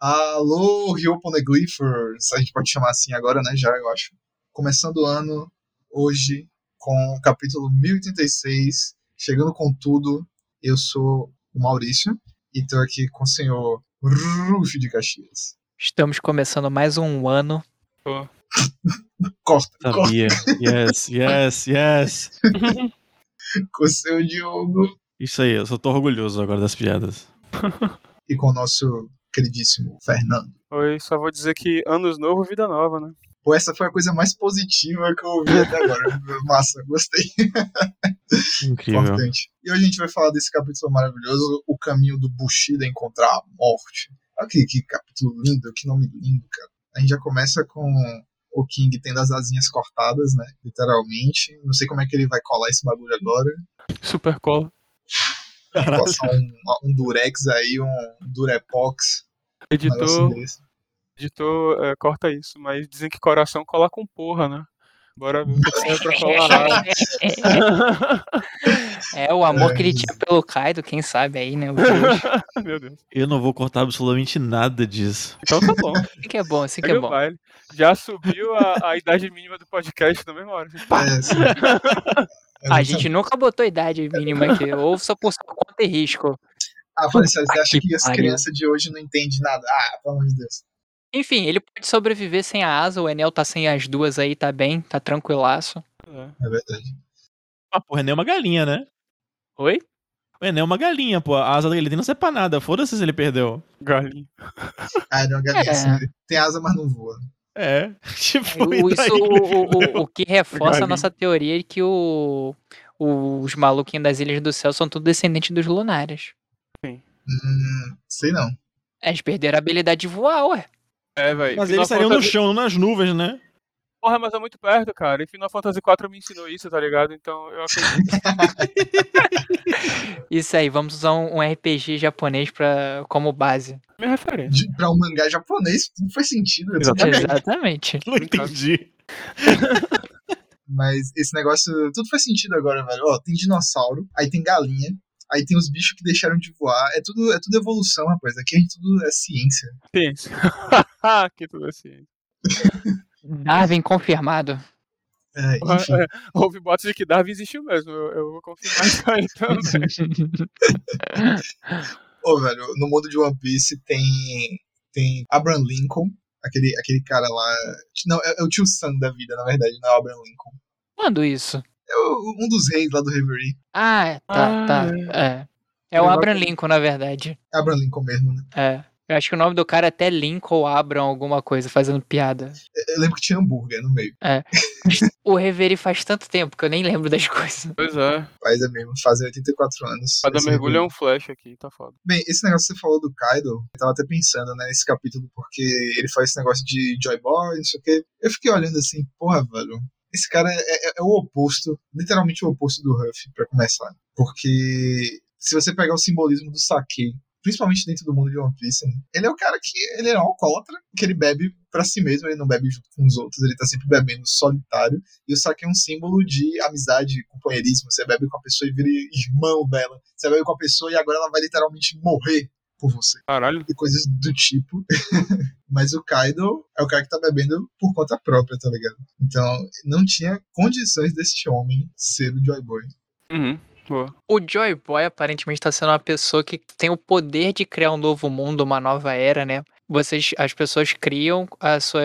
Alô, Rio Poneglyphers, a gente pode chamar assim agora, né, já, eu acho. Começando o ano, hoje, com o capítulo 1086, chegando com tudo, eu sou o Maurício, e tô aqui com o senhor Rufo de Caxias. Estamos começando mais um ano. Pô. Corta, corta. Sabia. Yes, yes, yes. Com o seu Diogo Isso aí, eu só tô orgulhoso agora das piadas. e com o nosso queridíssimo Fernando. Oi, só vou dizer que anos novo, vida nova, né? Pô, essa foi a coisa mais positiva que eu ouvi até agora. Massa, gostei. Incrível. Importante. E hoje a gente vai falar desse capítulo maravilhoso, o caminho do Bushido a encontrar a morte. Olha que, que capítulo lindo, que nome lindo, cara. A gente já começa com o King tendo as asinhas cortadas, né? Literalmente. Não sei como é que ele vai colar esse bagulho agora. Super cola. Passar um, um Durex aí, um Durepox. Um Editor, desse. editor é, corta isso, mas dizem que coração cola com porra, né? Bora ver o pra nada. É o amor É que ele isso. tinha pelo Kaido, quem sabe aí, né? Meu Deus. Eu não vou cortar absolutamente nada disso. Então tá bom. Assim que é bom, assim que é bom. baile. Já subiu a, a idade mínima do podcast na mesma hora. Pá! É, sim. A gente nunca botou idade mínima aqui. Ouça por sua conta e risco. Ah, falei você acha que que as crianças de hoje não entendem nada? Ah, pelo amor de Deus. Enfim, ele pode sobreviver sem a asa. O Enel tá sem as duas aí, tá bem, tá tranquilaço. É. É verdade. Ah, pô, o René é uma galinha, né? Oi? O René é uma galinha, pô. A asa dele não serve pra nada. Foda-se se ele perdeu. Galinha. Ah, não, galinha É. assim, tem asa, mas não voa. É. Tipo, O- Isso, daí? o, o- o que reforça a nossa teoria de que o, os maluquinhos das Ilhas do Céu são tudo descendentes dos lunares. Hum, sei não. Eles perderam a habilidade de voar, ué. É, velho. Mas eles estariam no chão, não nas nuvens, né? Porra, mas é muito perto, cara. E Final Fantasy IV me ensinou isso, tá ligado? Então eu acredito. Isso aí, vamos usar um, RPG japonês pra, como base. Minha referência. De, pra um mangá japonês, tudo faz sentido. eu Exatamente. Exatamente. Não entendi. Mas esse negócio, tudo faz sentido agora, velho. Ó, tem dinossauro, aí tem galinha, aí tem os bichos que deixaram de voar. É tudo, é tudo evolução, rapaz. Aqui a gente tudo é ciência. Ciência. que tudo assim. Darwin confirmado. É, enfim. É, houve boatos de que Darwin existiu mesmo. Eu, eu vou confirmar isso aí também. Ô, velho, no mundo de One Piece tem, tem Abraham Lincoln, aquele, aquele cara lá. Não, é, é o tio Sam da vida, na verdade, não é o Abraham Lincoln. Quando isso? É o- um dos reis lá do Reverie. Ah, tá, Ah, tá. É. É o Abraham Lincoln, na verdade. É Abraham Lincoln mesmo, né? É. Eu acho que o nome do cara é até Lincoln ou Abraham, alguma coisa, fazendo piada. Eu lembro que tinha hambúrguer no meio. O Reverie faz tanto tempo que eu nem lembro das coisas. Pois é. Faz é mesmo, fazem 84 anos. Cada mergulho é um flash aqui, tá foda. Bem, esse negócio que você falou do Kaido, eu tava até pensando, né, nesse capítulo, porque ele faz esse negócio de Joy Boy, não sei o quê. Eu fiquei olhando assim, porra, velho, esse cara é, é- é o oposto, literalmente o oposto do Ruff, pra começar. Porque se você pegar o simbolismo do sake, principalmente dentro do mundo de One Piece, né, ele é o cara que ele é um alcoólatra, que ele bebe pra si mesmo, ele não bebe junto com os outros, ele tá sempre bebendo solitário. E o sake é um símbolo de amizade, companheirismo. Você bebe com a pessoa e vira irmão dela. Você bebe com a pessoa e agora ela vai literalmente morrer por você. Caralho. E coisas do tipo. Mas o Kaido é o cara que tá bebendo por conta própria, tá ligado? Então, não tinha condições desse homem ser o Joy Boy. Uhum. O Joy Boy aparentemente tá sendo uma pessoa que tem o poder de criar um novo mundo, uma nova era, né? Vocês, as pessoas criam a sua,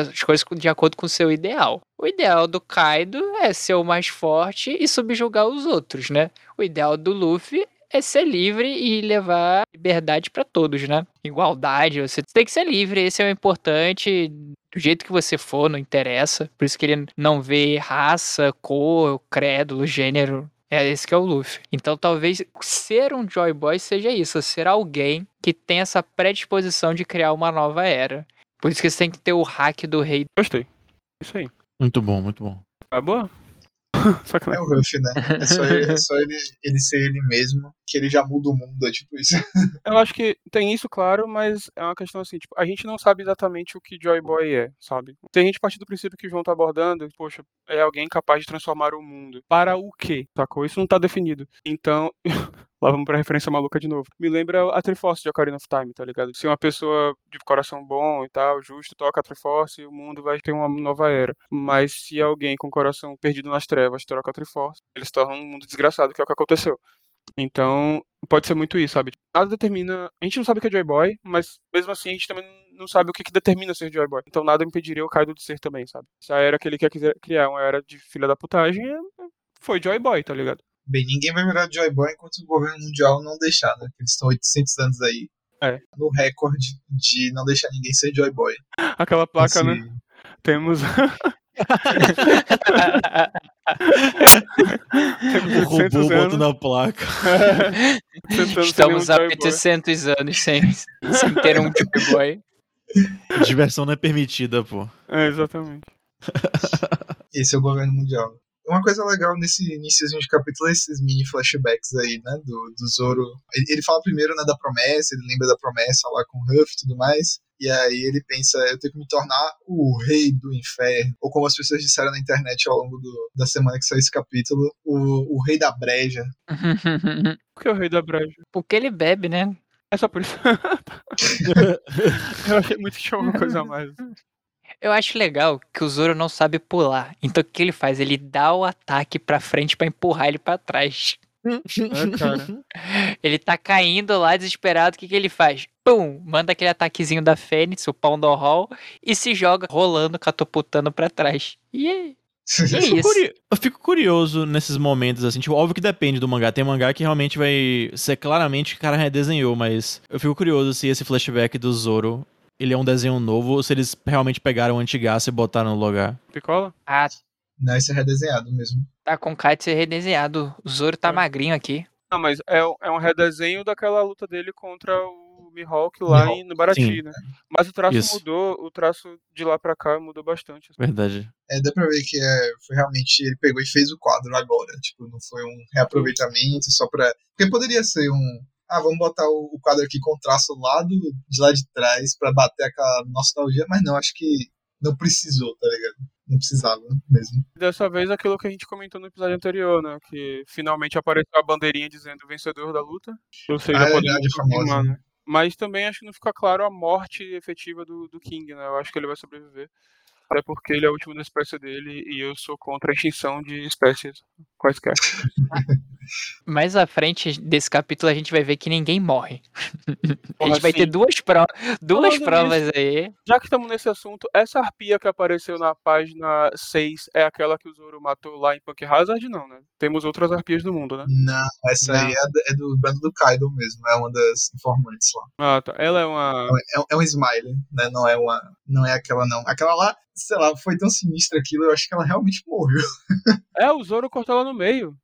as coisas de acordo com o seu ideal. O ideal do Kaido é ser o mais forte e subjugar os outros, né? O ideal do Luffy é ser livre e levar liberdade pra todos, né? Igualdade, você tem que ser livre, esse é o importante. Do jeito que você for, não interessa. Por isso que ele não vê raça, cor, credo, gênero. É esse que é o Luffy. Então talvez ser um Joy Boy seja isso, ser alguém que tem essa predisposição de criar uma nova era. Por isso que você tem que ter o hack do rei. Gostei. Isso aí. Muito bom, muito bom. Tá É o Ruff, né? É só, ele, é só ele, ele ser ele mesmo, que ele já muda o mundo, é tipo isso. Eu acho que tem isso, claro, mas é uma questão assim, tipo, a gente não sabe exatamente o que Joy Boy é, sabe? Se a gente partir do princípio que o João tá abordando, poxa, é alguém capaz de transformar o mundo. Para o quê? Sacou? Isso não tá definido. Então, Lá vamos pra referência maluca de novo. Me lembra a Triforce de Ocarina of Time, tá ligado? Se uma pessoa de coração bom e tal, justo, toca a Triforce, o mundo vai ter uma nova era. Mas se alguém com o coração perdido nas trevas troca a Triforce, eles tornam um mundo desgraçado, que é o que aconteceu. Então, pode ser muito isso, sabe? Nada determina. A gente não sabe o que é Joy Boy, mas mesmo assim a gente também não sabe o que, que determina ser Joy Boy. Então nada impediria o Kaido de ser também, sabe? Se a era que ele quer criar uma era de filha da putagem, é- foi Joy Boy, tá ligado? Bem, ninguém vai virar Joy Boy enquanto o governo mundial não deixar, né? Eles estão 800 anos aí. É. No recorde de não deixar ninguém ser Joy Boy. Aquela placa, Esse- né? Temos. Temos O robô 800 anos. botando a placa. Estamos há Joy Boy. 800 anos sem, sem ter um Joy Boy. Diversão não é permitida, pô. É, exatamente. Esse é o governo mundial. Uma coisa legal nesse iníciozinho de capítulo é esses mini flashbacks aí, né? Do, do Zoro. Ele, ele fala primeiro, né, da promessa, ele lembra da promessa lá com o Ruff e tudo mais. E aí ele pensa, eu tenho que me tornar o rei do inferno. Ou como as pessoas disseram na internet ao longo do, da semana que saiu esse capítulo, o, o rei da breja. Por que é o rei da breja? Porque ele bebe, né? É só por isso. Eu achei muito que tinha alguma coisa a mais. Eu acho legal que o Zoro não sabe pular. Então o que ele faz? Ele dá o ataque pra frente pra empurrar ele pra trás. É. Ele tá caindo lá desesperado, o que, que ele faz? Pum! Manda aquele ataquezinho da Fênix, o pão do Hall, e se joga rolando, catapultando pra trás. E aí? E é Fico isso. curi- Eu fico curioso nesses momentos, assim, tipo, óbvio que depende do mangá. Tem mangá que realmente vai ser claramente que o cara redesenhou, mas eu fico curioso se esse flashback do Zoro, ele é um desenho novo, ou se eles realmente pegaram o antigaço e botaram no lugar. Picola? Ah, Não, esse é redesenhado mesmo. tá com cara de ser redesenhado. O Zoro tá É. magrinho aqui. Não, mas é, um- é um redesenho daquela luta dele contra o Mihawk lá Mihawk, em, no Baraty, sim. né? Mas o traço Isso. mudou, o traço de lá pra cá mudou bastante. Verdade. É, dá pra ver que é, foi realmente. Ele pegou e fez o quadro agora. Tipo, não foi um reaproveitamento só pra. Porque poderia ser um. Ah, vamos botar o, quadro aqui com traço lá do, de lá de trás pra bater aquela nostalgia, mas não, acho que não precisou, tá ligado? Não precisava mesmo. Dessa vez aquilo que a gente comentou no episódio anterior, né? Que finalmente apareceu a bandeirinha dizendo vencedor da luta. Ou seja, Ah, é podemos né? Mas também acho que não fica claro a morte efetiva do, do King, né? Eu acho que ele vai sobreviver. Até porque ele é o último da espécie dele e eu sou contra a extinção de espécies quaisquer. Mais à frente desse capítulo a gente vai ver que ninguém morre. a Porra, gente vai ter sim. duas, pro... duas Falando provas aí. Já que estamos nesse assunto, essa arpia que apareceu na página 6 é aquela que o Zoro matou lá em Punk Hazard? Não, né? Temos outras arpias no mundo, né? Não, essa Não. aí é, do- é do bando do Kaido mesmo, é uma das informantes lá. Ah, tá. Ela é uma. É, é um smile, né? Não é uma. Não é aquela, não. Aquela lá, sei lá, foi tão sinistra aquilo, eu acho que ela realmente morreu. É, o Zoro cortou ela no meio.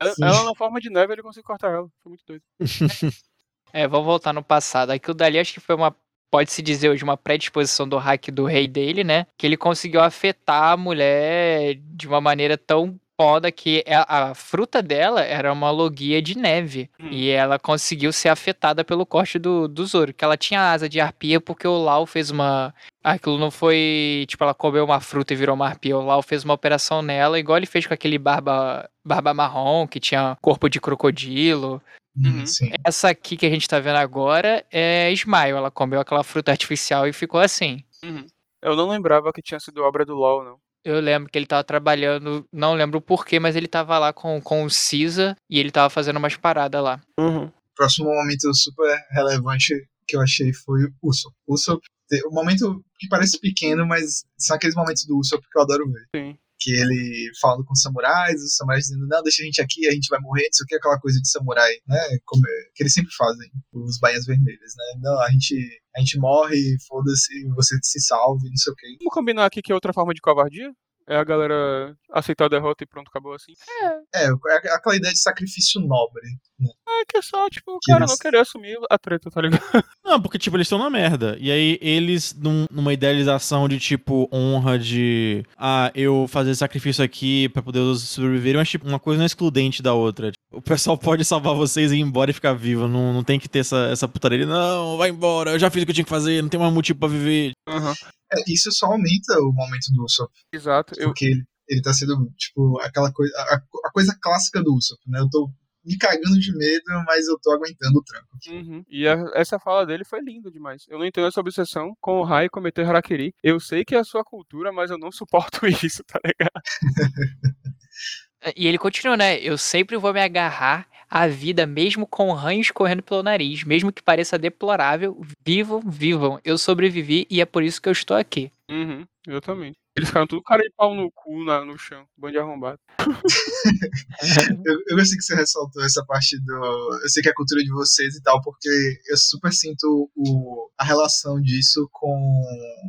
Ela, ela na forma de neve, ele conseguiu cortar ela. Foi muito doido. É, vamos voltar no passado. Aquilo dali acho que foi uma. Pode-se dizer hoje uma predisposição do hack do rei dele, né? Que ele conseguiu afetar a mulher de uma maneira tão foda que a, a fruta dela era uma logia de neve. Hum. E ela conseguiu ser afetada pelo corte do, do Zoro. Que ela tinha asa de arpia porque o Lau fez uma. Aquilo não foi. Tipo, ela comeu uma fruta e virou uma arpia. O Lau fez uma operação nela, igual ele fez com aquele barba, barba marrom, que tinha corpo de crocodilo. Uhum. Sim. Essa aqui que a gente tá vendo agora é Smile. Ela comeu aquela fruta artificial e ficou assim. Uhum. Eu não lembrava que tinha sido obra do LOL, não. Eu lembro que ele tava trabalhando, não lembro o porquê, mas ele tava lá com, com o Cisa e ele tava fazendo umas paradas lá. Uhum. próximo momento super relevante que eu achei foi o Usopp. Usopp, o momento que parece pequeno, mas são aqueles momentos do Usopp que eu adoro ver. Sim. Que ele falando com os samurais, os samurais dizendo, não, deixa a gente aqui, a gente vai morrer, não sei o que, aquela coisa de samurai, né? Como, é- que eles sempre fazem, os bainhas vermelhas, né? Não, a gente, a gente morre, foda-se, você se salve, não sei o que. Vamos combinar aqui que é outra forma de covardia? É a galera aceitar a derrota e pronto, acabou assim. É, é aquela ideia de sacrifício nobre. É que é só, tipo, o cara eles- não querer assumir a treta, tá ligado? Não, porque, tipo, eles estão na merda. E aí, eles, num- numa idealização de, tipo, honra de. Ah, eu fazer sacrifício aqui pra poder os sobreviverem, mas, tipo, uma coisa não é excludente da outra. O pessoal pode salvar vocês e ir embora e ficar vivo. Não, não tem que ter essa, essa putaria. de, Não, vai embora, eu já fiz o que eu tinha que fazer, não tem mais motivo pra viver. Aham. É, isso só aumenta o momento do Usopp. Exato. Eu, Porque ele, ele tá sendo, tipo, aquela coisa. A, a coisa clássica do Usopp, né? Eu tô me cagando de medo, mas eu tô aguentando o tranco. Uhum. E a- essa fala dele foi linda demais. Eu não entendo essa obsessão com o Rai cometer harakiri. Eu sei que é a sua cultura, mas eu não suporto isso, tá ligado? E ele continua, né? Eu sempre vou me agarrar à vida, mesmo com ranhos correndo pelo nariz, mesmo que pareça deplorável. Vivam, vivam. Eu sobrevivi e é por isso que eu estou aqui. Uhum, exatamente. Eles ficaram tudo cara de pau no cu na- no chão, bando de arrombado. Eu, eu gostei que você ressaltou essa parte do. Eu sei que é a cultura de vocês e tal, porque eu super sinto o, a relação disso com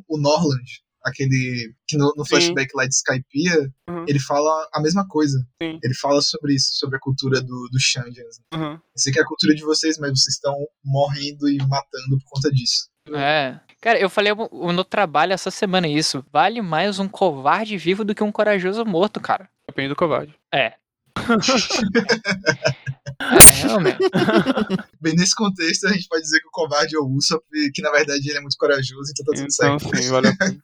o Norland. Aquele. Que no, no Sim. flashback lá de Skypiea, Uhum. ele fala a mesma coisa. Sim. Ele fala sobre isso, sobre a cultura do, do Shandians. Uhum. Eu sei que é a cultura de vocês, mas vocês estão morrendo e matando por conta disso. É. Cara, eu falei no trabalho essa semana isso. Vale mais um covarde vivo do que um corajoso morto, cara. Depende do covarde. É. É. Bem, nesse contexto, a gente pode dizer que o covarde é o Usopp, que na verdade ele é muito corajoso, então tá tudo Então, certo. sim, vale a pena.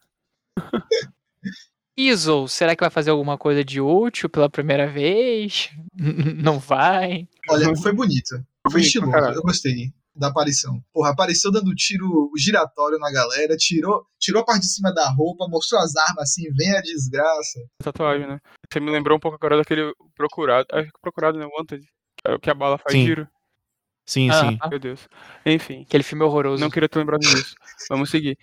Iso, será que vai fazer alguma coisa de útil pela primeira vez? Não vai? Olha, foi bonito. Foi estiloso, caralho. eu gostei da aparição. Porra, apareceu dando tiro giratório na galera, tirou, tirou a parte de cima da roupa, mostrou as armas assim, vem a desgraça. Tatuagem, né? Você me lembrou um pouco agora daquele procurado. Acho que procurado, né? Wanted. que é o Que a bala faz Sim. giro. Sim, Ah, sim. ah, Meu Deus. Enfim. Aquele filme horroroso. Não queria ter lembrado disso. Vamos seguir.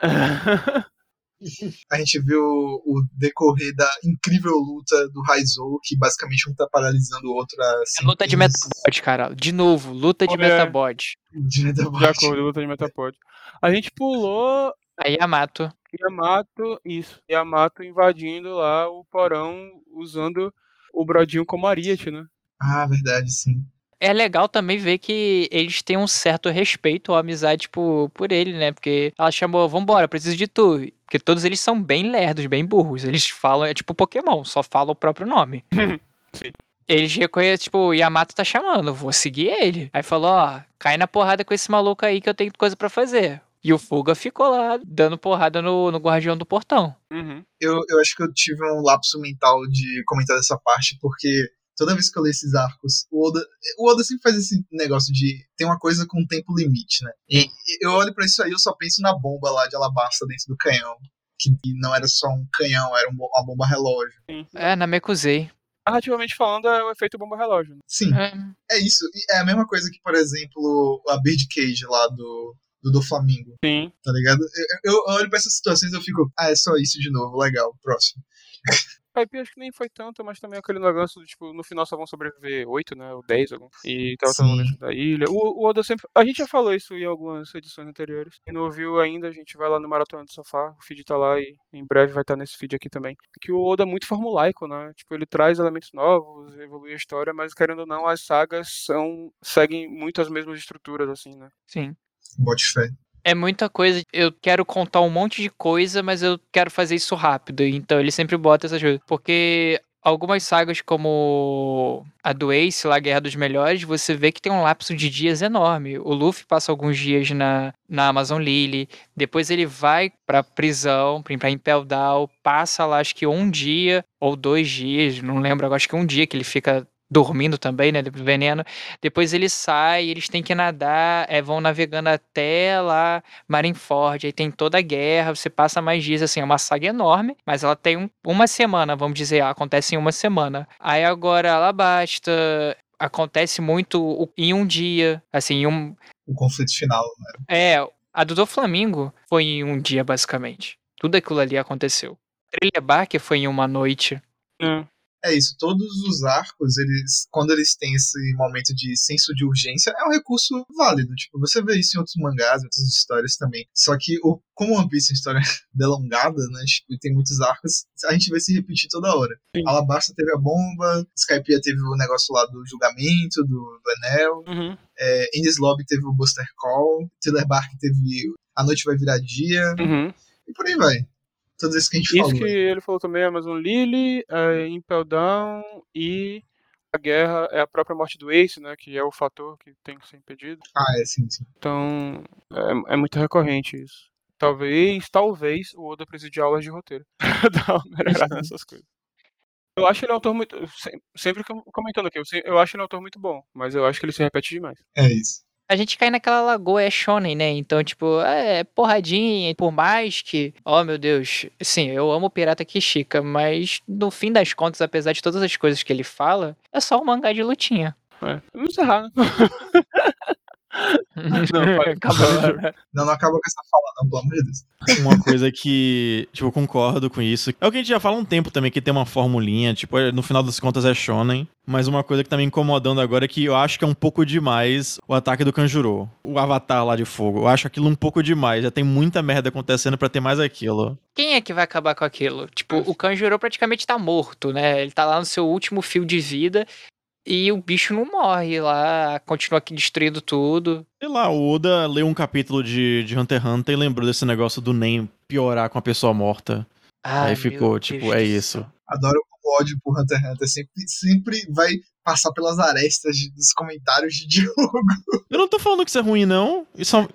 A gente viu o decorrer da incrível luta do Raizou, que basicamente um tá paralisando o outro a É luta de Metabot, cara. De novo, luta de Olha, Metabot. de Metabot. De acordo, luta de Metapod. A gente pulou Aí Yamato. Yamato, isso. Yamato invadindo lá o porão usando o Brodinho como ariete, né? Ah, verdade, sim. É legal também ver que eles têm um certo respeito ou amizade por, por ele, né? Porque ela chamou, vambora, preciso de tu. Porque todos eles são bem lerdos, bem burros. Eles falam, é tipo Pokémon, só falam o próprio nome. Sim. Eles reconhecem, tipo, o Yamato tá chamando, vou seguir ele. Aí falou, ó, cai na porrada com esse maluco aí que eu tenho coisa pra fazer. E o Fuga ficou lá, dando porrada no, no guardião do portão. Uhum. Eu, eu acho que eu tive um lapso mental de comentar dessa parte, porque toda vez que eu leio esses arcos, o Oda, o Oda sempre faz esse negócio de tem uma coisa com tempo limite, né? E eu olho pra isso aí, eu só penso na bomba lá de Alabasta dentro do canhão. Que não era só um canhão, era um uma bomba relógio. É, na Mekuzei. Narrativamente falando, é o efeito bomba relógio. Né? Sim, É. é isso. E É a mesma coisa que, por exemplo, a Birdcage lá do, do, do Flamengo, Sim. tá ligado? Eu, eu olho pra essas situações e eu fico, ah, é só isso de novo, legal, próximo. Pipe acho que nem foi tanto, mas também aquele negócio do tipo, no final só vão sobreviver 8, né? Ou 10, algum. E tava todo mundo Sim. dentro da ilha. O, o Oda sempre. A gente já falou isso em algumas edições anteriores. Quem não ouviu ainda, a gente vai lá no Maratona do Sofá. O feed tá lá e em breve vai estar nesse feed aqui também. Que o Oda é muito formulaico, né? Tipo, ele traz elementos novos, evolui a história, mas querendo ou não, as sagas são. seguem muito as mesmas estruturas, assim, né? Sim. Bote fé. É muita coisa. Eu quero contar um monte de coisa, mas eu quero fazer isso rápido. Então ele sempre bota essas coisas. Porque algumas sagas, como a do Ace, lá, Guerra dos Melhores, você vê que tem um lapso de dias enorme. O Luffy passa alguns dias na, na Amazon Lily, depois ele vai pra prisão, pra Impel Down, passa lá acho que um dia ou dois dias, não lembro acho que um dia que ele fica dormindo também, né, do veneno. Depois ele sai, eles têm que nadar, é, vão navegando até lá Marineford, aí tem toda a guerra, você passa mais dias, assim, é uma saga enorme, mas ela tem um- uma semana, vamos dizer, acontece em uma semana. Aí agora Alabasta acontece muito o- em um dia, assim, em um... O conflito final, né? É, a do Doflamingo foi em um dia, basicamente. Tudo aquilo ali aconteceu. Trilha Barker foi em uma noite. É. É isso, todos os arcos, eles, quando eles têm esse momento de senso de urgência, é um recurso válido. Tipo, você vê isso em outros mangás, em outras histórias também. Só que, o, como One Piece é uma história delongada, né? Tipo, e tem muitos arcos, a gente vai se repetir toda hora. Sim. Alabasta teve a bomba, Skypiea teve o negócio lá do julgamento, do, do Enel, Uhum. é, Lobby teve o Buster Call, Thriller Bark teve A Noite Vai Virar Dia, Uhum. e por aí vai. Todos esses que a gente Isso falou. que aí. ele falou também, Amazon Lily, é, Impel Down e a guerra é a própria morte do Ace, né? Que é o fator que tem que ser impedido. Ah, é, sim, sim. Então, é, é muito recorrente isso. Talvez, talvez o Oda precise de aulas de roteiro. Dar uma melhorada nessas coisas. Eu acho ele um autor muito. sem- Sempre que comentando aqui, eu acho ele um autor muito bom, mas eu acho que ele se repete demais. É isso. A gente cai naquela lagoa, é shonen, né? Então, tipo, é porradinha, por mais que, oh meu Deus, sim, eu amo o Pirata Kishika, mas no fim das contas, apesar de todas as coisas que ele fala, é só um mangá de lutinha. É. Vamos encerrar, né? Não, Acabou. Não, não acaba com essa fala, não, pelo amor de Deus. Uma coisa que, tipo, eu concordo com isso. É o que a gente já fala há um tempo também, que tem uma formulinha, tipo, é- no final das contas é shonen. Mas uma coisa que tá me incomodando agora é que eu acho que é um pouco demais o ataque do Kanjuro. O avatar lá de fogo. Eu acho aquilo um pouco demais. Já tem muita merda acontecendo pra ter mais aquilo. Quem é que vai acabar com aquilo? Tipo, o Kanjuro praticamente tá morto, né? Ele tá lá no seu último fio de vida e o bicho não morre lá, continua aqui destruindo tudo. Sei lá, o Oda leu um capítulo de, de Hunter x Hunter e lembrou desse negócio do Nen piorar com a pessoa morta. Ai, Aí meu ficou, Deus tipo, do é isso. Adoro o ódio por Hunter x Hunter. Sempre, sempre vai passar pelas arestas de- dos comentários de Diogo. Eu não tô falando que isso é ruim, não. Isso é um-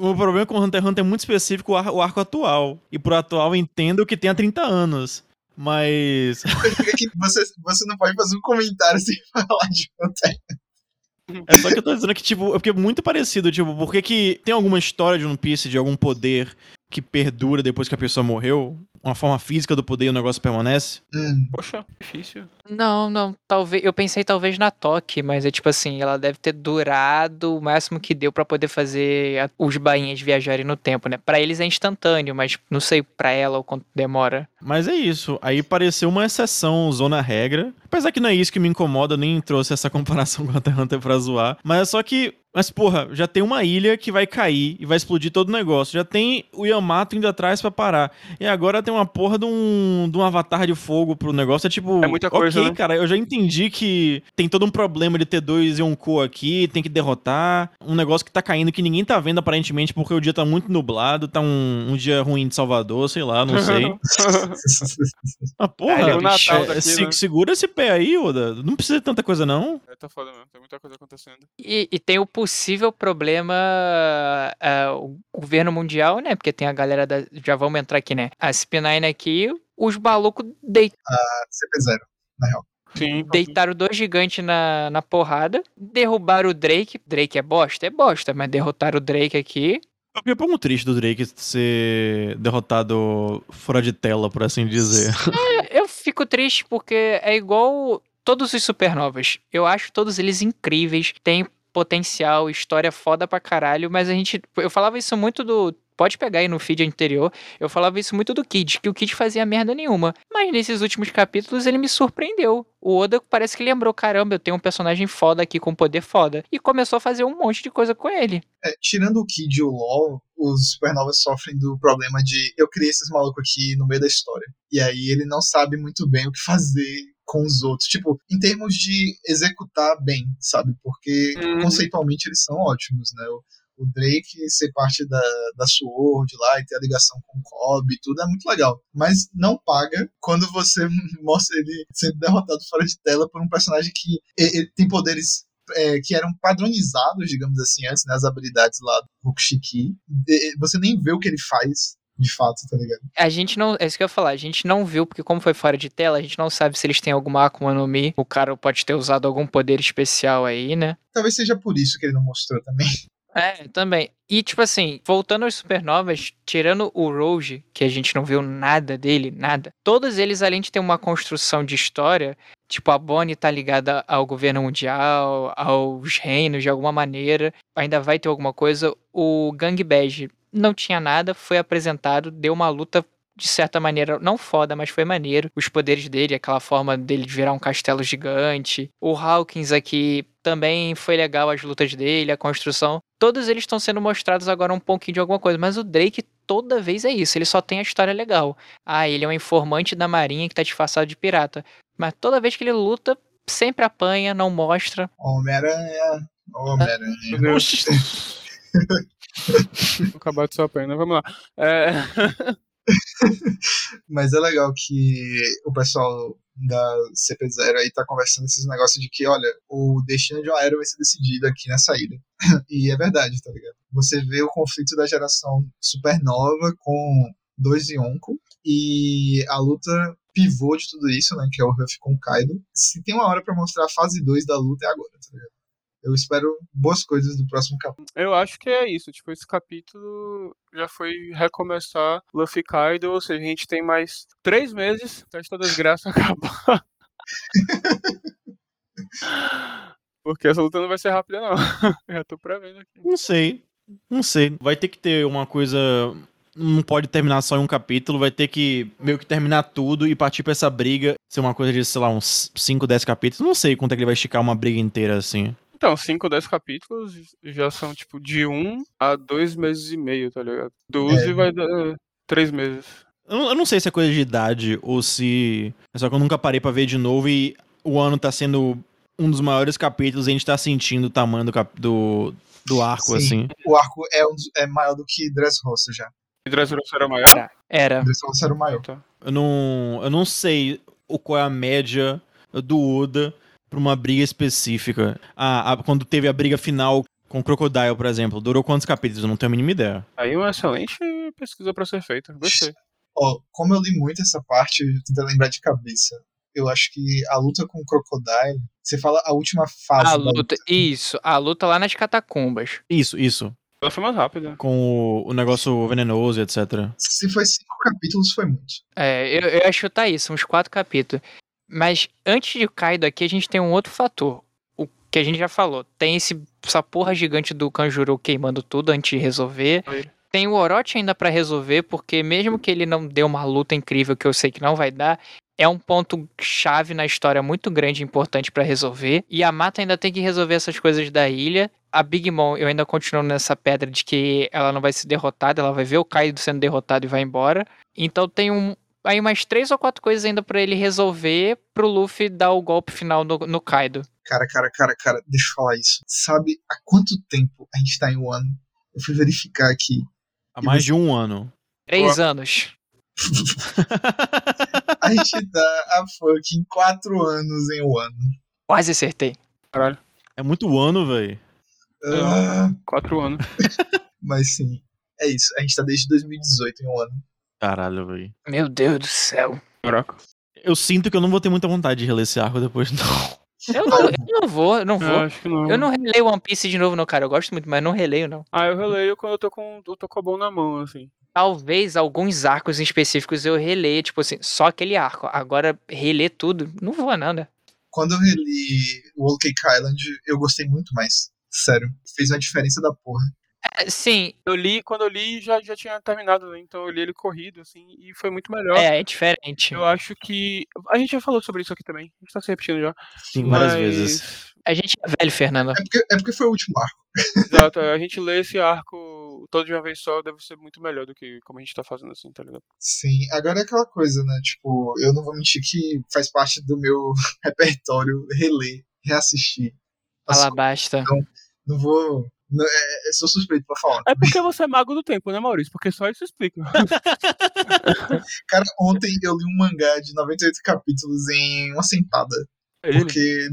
o o problema com o Hunter x Hunter é muito específico o, ar- o arco atual. E pro atual eu entendo que tem há 30 anos. Mas. Você, você não pode fazer um comentário sem falar de Hunter. É só que eu tô dizendo que, tipo, é porque é muito parecido, tipo, por que que tem alguma história de One Piece, de algum poder que perdura depois que a pessoa morreu? Uma forma física do poder e o negócio permanece? Hum, Poxa, difícil. Não, não, talvez. Eu pensei talvez na Toque, mas é tipo assim, ela deve ter durado o máximo que deu pra poder fazer a- os bainhas viajarem no tempo, né? Pra eles é instantâneo, mas não sei pra ela o quanto demora. Mas é isso. Aí pareceu uma exceção, zona regra. Apesar que não é isso que me incomoda, eu nem trouxe essa comparação com x Hunter pra zoar. Mas é só que. Mas, porra, já tem uma ilha que vai cair e vai explodir todo o negócio. Já tem o Yamato indo atrás pra parar. E agora tem uma porra de um, de um avatar de fogo pro negócio. É tipo. É muita coisa, Ok, né? cara, eu já entendi que tem todo um problema de ter dois Yonkou aqui, tem que derrotar. Um negócio que tá caindo que ninguém tá vendo aparentemente porque o dia tá muito nublado, tá um, um dia ruim de Salvador, sei lá, não sei. Ah, porra, o Natal é, daqui, se- né? segura esse pé aí, Oda. Não precisa de tanta coisa, não. É, tá foda mesmo, tem muita coisa acontecendo. E, e tem o possível problema, ah, o governo mundial, né? Porque tem a galera da. Já vamos entrar aqui, né? A CP9 aqui, os malucos dei- CP0, na real. Sim, deitaram dois gigantes na, na porrada, derrubaram o Drake. Drake é bosta? É bosta, mas derrotaram o Drake aqui. Eu fiquei um pouco triste do Drake ser derrotado fora de tela, por assim dizer. Eu fico triste porque é igual todos os supernovas. Eu acho todos eles incríveis, tem potencial, história foda pra caralho, mas a gente. Eu falava isso muito do. Pode pegar aí no feed anterior. Eu falava isso muito do Kid, que o Kid fazia merda nenhuma. Mas nesses últimos capítulos ele me surpreendeu. O Oda parece que lembrou: caramba, eu tenho um personagem foda aqui com poder foda. E começou a fazer um monte de coisa com ele. É, tirando o Kid e o LoL, os Supernovas sofrem do problema de eu criei esses malucos aqui no meio da história. E aí ele não sabe muito bem o que fazer com os outros. Tipo, em termos de executar bem, sabe? Porque Uhum. conceitualmente eles são ótimos, né? O, o Drake ser parte da, da SWORD lá e ter a ligação com o Cobb e tudo é muito legal. Mas não paga quando você mostra ele sendo derrotado fora de tela por um personagem que e- e tem poderes é, que eram padronizados, digamos assim, antes, né, as habilidades lá do Rokushiki. E- Você nem vê o que ele faz, de fato, tá ligado? A gente não. É isso que eu ia falar. A gente não viu, porque como foi fora de tela, a gente não sabe se eles têm alguma Akuma no Mi. O cara pode ter usado algum poder especial aí, né? Talvez seja por isso que ele não mostrou também. É, também. E, tipo assim, voltando às supernovas, tirando o Roge, que a gente não viu nada dele, nada, todos eles, além de ter uma construção de história, tipo, a Bonnie tá ligada ao governo mundial, aos reinos de alguma maneira, ainda vai ter alguma coisa. O Gang Badge não tinha nada, foi apresentado, deu uma luta. De certa maneira, não foda, mas foi maneiro. Os poderes dele, aquela forma dele de virar um castelo gigante. O Hawkins aqui também foi legal, as lutas dele, a construção. Todos eles estão sendo mostrados agora um pouquinho de alguma coisa, mas o Drake toda vez é isso, ele só tem a história legal. Ah, ele é um informante da marinha que tá disfarçado de pirata. Mas toda vez que ele luta, sempre apanha, não mostra. Homem-Aranha. Homem-Aranha. Acabar de sua pena. Vamos lá. É... Mas é legal que o pessoal da CP0 aí tá conversando esses negócios de que, olha, o destino de uma era vai ser decidido aqui nessa ilha. e é verdade, tá ligado? Você vê o conflito da geração supernova com dois Yonko e a luta pivô de tudo isso, né? Que é o Ruff com o Kaido. Se tem uma hora pra mostrar a fase 2 da luta, é agora, tá ligado? Eu espero boas coisas do próximo capítulo. Eu acho que é isso. Tipo, esse capítulo já foi recomeçar Luffy Kaido, ou seja, a gente tem mais três meses até esta desgraça acabar. Porque essa luta não vai ser rápida, não. Já tô prevendo aqui. Não sei. Não sei. Vai ter que ter uma coisa. Não pode terminar só em um capítulo, vai ter que meio que terminar tudo e partir pra essa briga. Ser uma coisa de, sei lá, uns 5, 10 capítulos. Não sei quanto é que ele vai esticar uma briga inteira assim. Então, 5 ou 10 capítulos já são, tipo, de 1 um a 2 meses e meio, tá ligado? 12 É. vai dar 3 meses. Eu, não- eu não sei se é coisa de idade ou se. É só que eu nunca parei pra ver de novo e o ano tá sendo um dos maiores capítulos e a gente tá sentindo o tamanho do, cap- do, do arco, Sim. assim. O arco é, um dos- é maior do que Dressrosa já. E Dressrosa era maior? Era. Era. Dressrosa era o maior. Eu não, eu não sei o qual é a média do Oda pra uma briga específica. Ah, a- quando teve a briga final com o Crocodile, por exemplo, durou quantos capítulos? Eu não tenho a mínima ideia. Aí uma excelente pesquisa pra ser feita. Gostei. Ó, como eu li muito essa parte, eu tentei lembrar de cabeça. Eu acho que a luta com o Crocodile, você fala a última fase A da luta. Isso, a luta lá nas catacumbas. Isso, isso. Ela foi mais rápida. Com o, o negócio venenoso e etc. Se foi cinco capítulos, foi muito. É, eu, eu ia chutar isso, uns quatro capítulos. Mas antes de Kaido aqui, a gente tem um outro fator. O que a gente já falou. Tem esse, essa porra gigante do Kanjuro queimando tudo antes de resolver. Ele. Tem o Orochi ainda pra resolver, porque mesmo que ele não dê uma luta incrível, que eu sei que não vai dar, é um ponto chave na história muito grande e importante pra resolver. E a Mata ainda tem que resolver essas coisas da ilha. A Big Mom, eu ainda continuo nessa pedra de que ela não vai ser derrotada, ela vai ver o Kaido sendo derrotado e vai embora. Então tem um, aí umas três ou quatro coisas ainda pra ele resolver pro Luffy dar o golpe final no, no Kaido. Cara, cara, cara, cara, deixa eu falar isso. Sabe há quanto tempo a gente tá em um ano? Eu fui verificar aqui. Há mais você- de um ano. Três anos. A gente tá há fucking quatro anos em um ano. Quase acertei. Caralho. É muito ano, velho. Ah, Quatro anos. mas sim, é isso. A gente tá desde 2018 em um ano. Caralho, velho. Meu Deus do céu. Caraca. Eu sinto que eu não vou ter muita vontade de reler esse arco depois, não. Eu não, eu não vou, eu não Eu vou. acho que não. Eu não releio One Piece de novo, não, cara. Eu gosto muito, mas não releio, não. Ah, eu releio quando eu tô com o Tocobon na mão, assim. Talvez alguns arcos em específicos eu releia, tipo assim, só aquele arco. Agora, reler tudo, não vou, não, né? Quando eu reli o Whole Cake Island, eu gostei muito mais. Sério. Fez uma diferença da porra. É, Sim, Eu li, quando eu li, já, já tinha terminado, né? Então eu li ele corrido, assim, e foi muito melhor. é, é diferente. Eu acho que. A gente já falou sobre isso aqui também. A gente tá se repetindo já. Sim, várias mas... vezes. A gente é velho, Fernando. É porque, é porque foi o último arco. Exato, a gente lê esse arco todo de uma vez só, deve ser muito melhor do que como a gente tá fazendo assim, tá ligado? Sim, agora é aquela coisa, né? Tipo, eu não vou mentir que faz parte do meu repertório reler, reassistir. as Alabasta. Não vou. É, eu sou suspeito pra falar. É porque você é mago do tempo, né, Maurício? Porque só isso explica. Cara, ontem eu li um mangá de 98 capítulos em uma sentada. Ele. Porque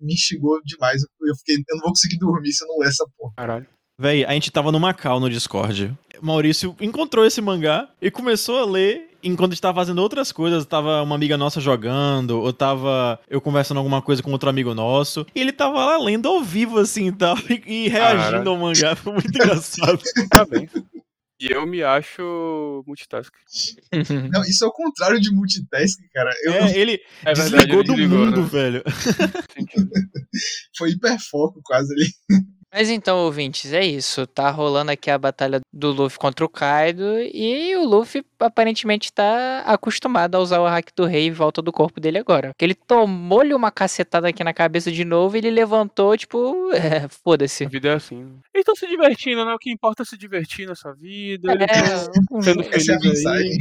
me instigou demais. Eu fiquei, eu não vou conseguir dormir se eu não ler essa porra. Caralho. Véi, a gente tava no Macau no Discord. Maurício encontrou esse mangá e começou a ler enquanto a gente tava fazendo outras coisas. Tava uma amiga nossa jogando, ou tava eu conversando alguma coisa com outro amigo nosso. E ele tava lá lendo ao vivo, assim e tal, e, e reagindo Caralho. ao mangá. Foi muito engraçado. Parabéns. E eu me acho multitask. Não, isso é o contrário de multitask, cara. Eu não- É, ele É verdade, desligou ele do desligou, mundo, né? velho. Foi hiperfoco quase ali. Mas então, ouvintes, é isso. Tá rolando aqui a batalha do Luffy contra o Kaido. E o Luffy aparentemente tá acostumado a usar o hack do rei em volta do corpo dele agora. Porque ele tomou-lhe uma cacetada aqui na cabeça de novo e ele levantou, tipo, é, A foda-se. vida é assim. Eles estão se divertindo, né? O que importa é se divertir nessa vida. É, sendo Essa é a aí.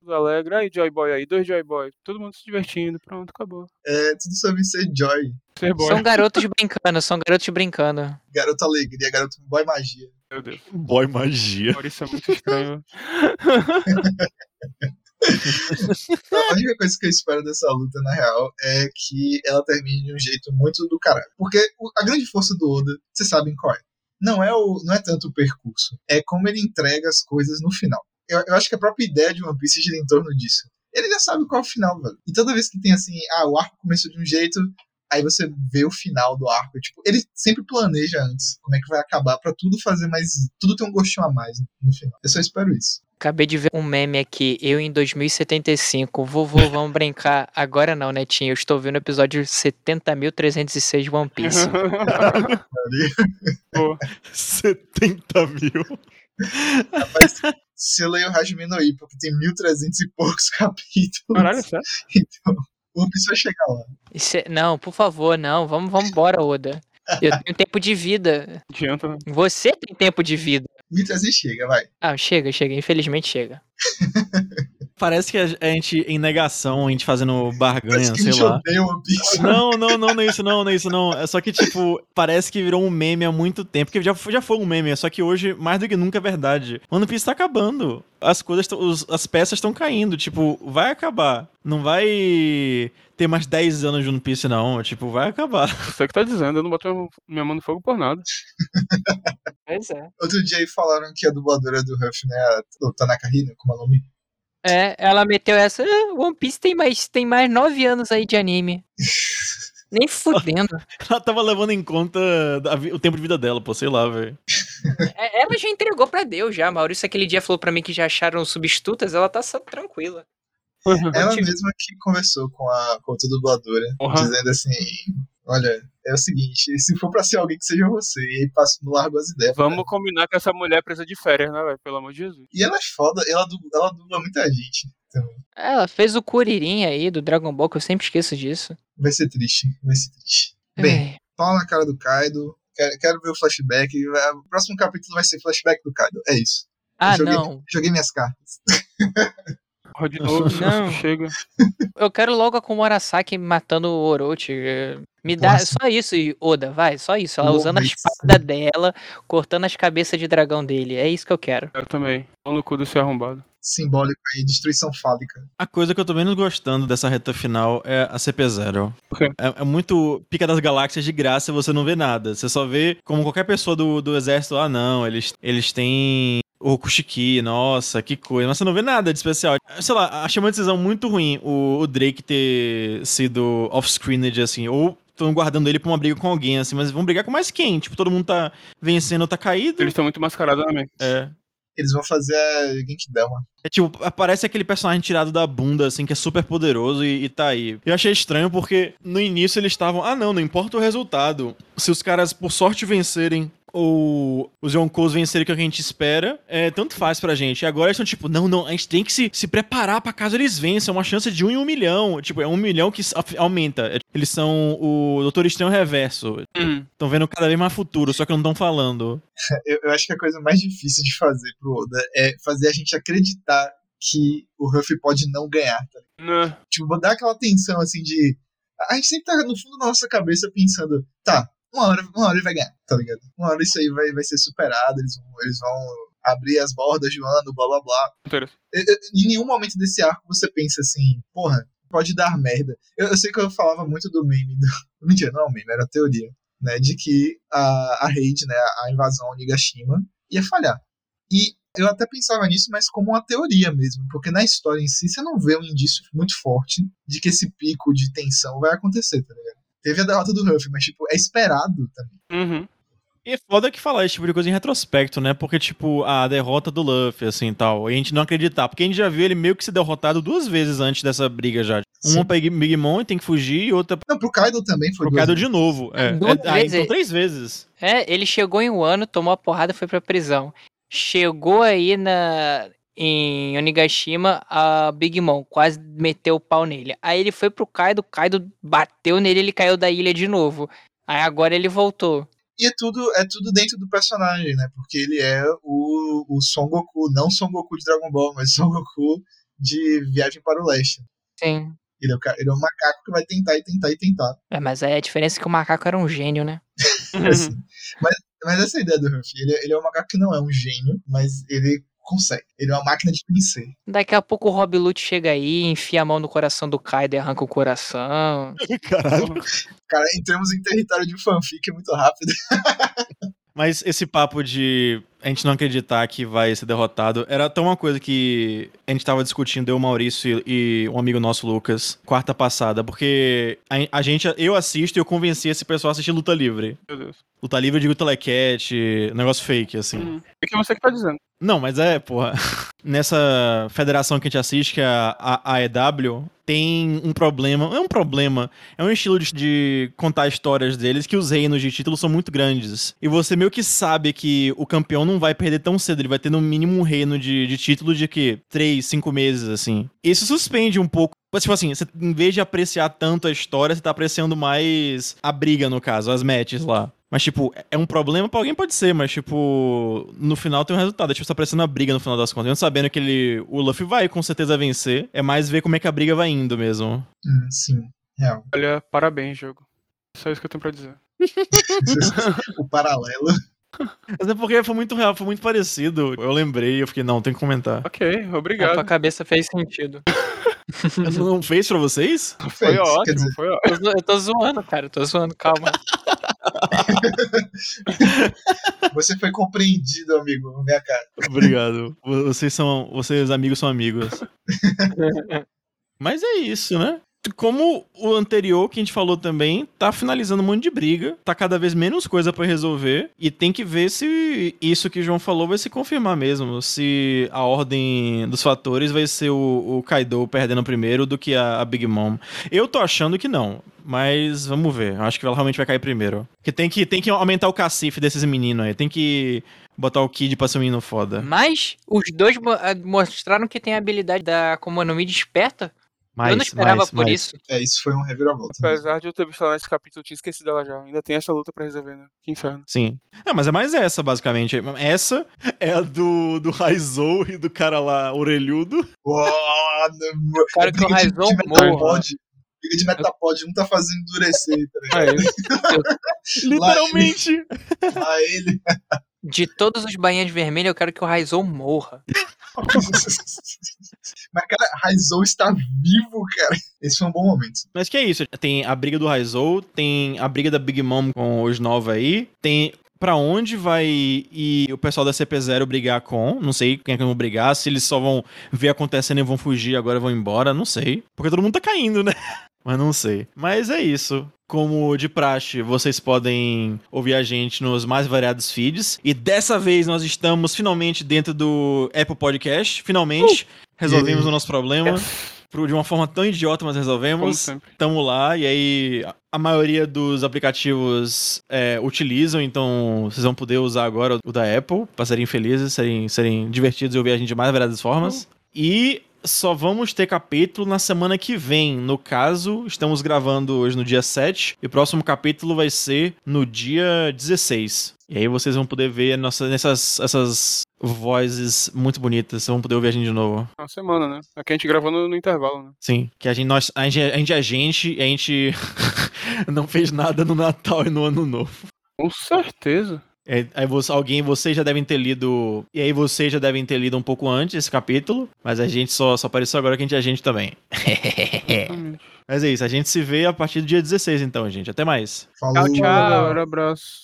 Tudo alegre. Aí, Joy Boy aí, dois Joy Boy. Todo mundo se divertindo. Pronto, acabou. É tudo sobre ser joy. Ser boy. são garotos brincando, são garotos brincando. Garoto alegria, garoto boy magia. Meu Deus. Boy magia. Maurício é muito estranho. A única coisa que eu espero dessa luta, na real, é que ela termine de um jeito muito do caralho. Porque a grande força do Oda, vocês sabem qual é. Não é, o, não é tanto o percurso, é como ele entrega as coisas no final. Eu, eu acho que a própria ideia de One Piece gira em torno disso. ele já sabe qual é o final, velho. E toda vez que tem assim, ah, o arco começou de um jeito, aí você vê o final do arco. Tipo, ele sempre planeja antes como é que vai acabar pra tudo fazer mais. Tudo ter um gostinho a mais no final. Eu só espero isso. Acabei de ver um meme aqui, eu em 2075, vovô, vamos brincar. Agora não, Netinho, eu estou vendo o episódio 70.306 de One Piece. Pô, 70 mil. Rapaz, se eu leio o Hajime no Ippo, que tem 1300 e poucos capítulos, caralho, sério? então o vai chegar lá. Isso é- Não, por favor, não. Vamos, vamos embora, Oda. Eu tenho tempo de vida. Adianta, né? Você tem tempo de vida. 1300 chega, vai. Ah, chega, chega. Infelizmente chega. Parece que a gente, em negação, a gente fazendo barganha, que sei lá. One Piece. Não, não, não, não é isso não, não é isso não. É só que, tipo, parece que virou um meme há muito tempo. Porque já, foi- já foi um meme, só que hoje, mais do que nunca, é verdade. One Piece tá acabando. As coisas, os- as peças estão caindo. Tipo, vai acabar. Não vai ter mais 10 anos de One Piece, não. Tipo, vai acabar. Você que tá dizendo, eu não boto minha mão no fogo por nada. Pois é. Outro dia aí falaram que a dubladora do Ruff, né, a Tanaka Hina, como é o nome? É, ela meteu essa. "Ah, One Piece tem mais, tem mais nove anos aí de anime. Nem fudendo. Ela tava levando em conta o tempo de vida dela, pô, sei lá, velho. É, Ela já entregou pra Deus já. Maurício aquele dia falou pra mim que já acharam substitutas, ela tá só tranquila. Ela tive- mesma que conversou com a, com a outra dubladora, Porra. dizendo assim: Olha, é o seguinte, se for pra ser alguém que seja você, e aí passa no largo as ideias. Vamos combinar que essa mulher precisa de férias, né, velho? Pelo amor de Jesus. E ela é foda, ela dubla, ela dubla muita gente. Então, Ela fez o Kuririn aí do Dragon Ball, que eu sempre esqueço disso. vai ser triste, vai ser triste. Bem, Ai, pau na cara do Kaido. Quero, quero ver o flashback. O próximo capítulo vai ser flashback do Kaido. É isso. Ah, joguei, não. Joguei minhas cartas. Porra, de novo, Não. chega. Eu quero logo a Komurasaki matando o Orochi. Me dá Nossa. só isso, Oda, vai, só isso. Ela usando a espada dela, cortando as cabeças de dragão dele. É isso que eu quero. Eu também. Pau no cu desse arrombado. Simbólico aí, destruição fálica. A coisa que eu tô menos gostando dessa reta final é a CP0. Por quê? É, é muito pica das galáxias de graça e você não vê nada. Você só vê como qualquer pessoa do, do exército, ah não, eles, eles têm o Kushiki, nossa, que coisa. Mas você não vê nada de especial. Sei lá, achei uma decisão muito ruim o, o Drake ter sido off-screened, assim, ou estão guardando ele pra uma briga com alguém, assim, mas vão brigar com mais quem? Tipo, todo mundo tá vencendo, tá caído. Eles estão muito mascarados também. É. Eles vão fazer a Genkidama. É tipo, aparece aquele personagem tirado da bunda, assim, que é super poderoso e, e tá aí. Eu achei estranho porque no início eles estavam, ah não, não importa o resultado. Se os caras, por sorte, vencerem ou os Yonkous vencerem o que a gente espera, é tanto faz pra gente. E agora eles estão tipo, não, não, a gente tem que se, se preparar pra caso eles vençam. É uma chance de um em um milhão. Tipo, é um milhão que aumenta. É, Eles são o Doutor Estranho Reverso. Hum. Estão vendo cada vez mais futuro, só que não estão falando. Eu, eu acho que a coisa mais difícil de fazer pro Oda é fazer a gente acreditar que o Ruffy pode não ganhar. Tá? ligado? Né? Tipo, dar aquela tensão assim de. A gente sempre tá no fundo da nossa cabeça pensando, tá, uma hora, uma hora ele vai ganhar, tá ligado? Uma hora isso aí vai, vai ser superado, eles vão, eles vão abrir as bordas de um ano, blá blá blá. Interessante. E- e- Em nenhum momento desse arco você pensa assim, porra, pode dar merda. Eu, eu sei que eu falava muito do meme do. Mentira, não é meme, era a teoria, né? De que a, a raid, né, a invasão ao Nigashima, ia falhar. E eu até pensava nisso, mas como uma teoria mesmo, porque na história em si você não vê um indício muito forte de que esse pico de tensão vai acontecer, tá ligado? Teve a derrota do Ruffy, mas tipo, é esperado também. Uhum. E é foda que falar esse tipo de coisa em retrospecto, né? Porque, tipo, a derrota do Luffy, assim, tal, e a gente não acreditar. Porque a gente já viu ele meio que se derrotado duas vezes antes dessa briga já. Sim. Uma pra Big Mom e tem que fugir, e outra Não, pro Kaido também foi pro duas Kaido vezes. de novo. É, Duas é, vezes. então três vezes. É, ele chegou em um ano, tomou a porrada e foi pra prisão. Chegou aí na em Onigashima, a Big Mom quase meteu o pau nele. Aí ele foi pro Kaido, o Kaido bateu nele, ele caiu da ilha de novo. Aí agora ele voltou. E é tudo, é tudo dentro do personagem, né? Porque ele é o, o Son Goku, não Son Goku de Dragon Ball, mas Son Goku de Viagem para o Leste. Sim. Ele é, o, ele é um macaco que vai tentar e tentar e tentar. É, mas aí a diferença é que o macaco era um gênio, né? Assim. Mas, mas essa é a ideia do Ruffy. Ele, é- ele é um macaco que não é um gênio, mas ele consegue. Ele é uma máquina de vencer. Daqui a pouco o Rob Lute chega aí, enfia a mão no coração do Kaido e arranca o coração. Caralho. Cara, entramos em território de fanfic muito rápido. Mas esse papo de a gente não acreditar que vai ser derrotado. Era até uma coisa que a gente tava discutindo, eu, Maurício e um amigo nosso, Lucas, quarta passada, porque a, a gente, eu assisto e eu convenci esse pessoal a assistir luta livre. Meu Deus. Luta livre, eu digo telecat, negócio fake, assim. Hum. O que você que tá dizendo? Não, mas é, porra. Nessa federação que a gente assiste, que é a AEW, tem um problema. Não é um problema. É um estilo de, de, contar histórias deles que os reinos de título são muito grandes. E você meio que sabe que o campeão não vai perder tão cedo. Ele vai ter no mínimo um reino de, de título de que? Três, cinco meses, assim. Isso suspende um pouco. Tipo assim, você, em vez de apreciar tanto a história, você tá apreciando mais a briga, no caso, as matches lá. Mas, tipo, é um problema pra alguém pode ser, mas, tipo, no final tem um resultado. É, tipo, tá parecendo uma briga no final das contas. Eu não sabendo que ele, o Luffy vai com certeza vencer. É mais ver como é que a briga vai indo mesmo. Hum, sim, real. Olha, parabéns, jogo. Só isso que eu tenho pra dizer. o paralelo. Mas é porque foi muito real, foi muito parecido. Eu lembrei, eu fiquei, não, tem que comentar. Ok, A obrigado. tua cabeça fez sentido. não fez pra vocês? Foi Fez, quer ótimo, dizer, foi ótimo. Eu tô zoando, cara. Eu tô zoando, calma. Você foi compreendido, amigo. Minha cara. Obrigado. Vocês são. Vocês amigos são amigos. Mas é isso, né? Como o anterior que a gente falou também, tá finalizando um monte de briga, tá cada vez menos coisa pra resolver, e tem que ver se isso que o João falou vai se confirmar mesmo. Se a ordem dos fatores vai ser o, o Kaido perdendo primeiro do que a, a Big Mom. Eu tô achando que não. Mas vamos ver. Acho que ela realmente vai cair primeiro. Porque tem que, tem que aumentar o cacife desses meninos aí. Tem que botar o Kid pra ser um menino foda. Mas os dois mo- mostraram que tem a habilidade da Akuma no Mi desperta. Mais, eu não esperava mais, por mais. isso. É, isso foi um reviravolta. mesmo. Apesar de eu ter visto lá nesse capítulo, eu tinha esquecido ela já. Ainda tem essa luta pra resolver, né? Que inferno. Sim. É, mas é mais essa, basicamente. Essa é a do, do Raizou e do cara lá, orelhudo. Uau, no- Quero que o briga de- Raizou morra. Briga de Metapod, um tá fazendo endurecer, tá É isso. Literalmente. ligado? Lá ele. De todos os bainhas vermelhas, eu quero que o Raizou morra. Mas, cara, Raizou está vivo, cara. Esse foi um bom momento. Mas que é isso? Tem a briga do Raizou, tem a briga da Big Mom com os Nova aí, tem pra onde vai ir o pessoal da CP0 brigar com, não sei quem é que vão brigar, se eles só vão ver acontecendo e vão fugir agora vão embora, não sei. Porque todo mundo tá caindo, né? Mas não sei. Mas é isso. Como de praxe, vocês podem ouvir a gente nos mais variados feeds. E dessa vez nós estamos finalmente dentro do Apple Podcast. Finalmente resolvemos Yeah. o nosso problema. Pro- De uma forma tão idiota, mas resolvemos. Tamo lá, e aí a- maioria dos aplicativos é, utilizam, então vocês vão poder usar agora o da Apple pra serem felizes, serem, serem divertidos e ouvir a gente de mais variadas formas. E só vamos ter capítulo na semana que vem. No caso, estamos gravando hoje no dia 7 e o próximo capítulo vai ser no dia 16. E aí vocês vão poder ver nossa, nessas essas vozes muito bonitas, vocês vão poder ouvir a gente de novo. Uma semana, né? Aqui a gente gravou no, no intervalo, né? Sim, que a gente, nós, a gente, a gente é gente e a gente não fez nada no Natal e no Ano Novo. Com certeza. É, aí você, alguém, vocês já devem ter lido. E aí vocês já devem ter lido um pouco antes esse capítulo. Mas a gente só, só apareceu agora que a gente é gente também. Mas é isso, a gente se vê a partir do dia 16, então, gente. Até mais. Falou. Tchau, tchau. Um abraço.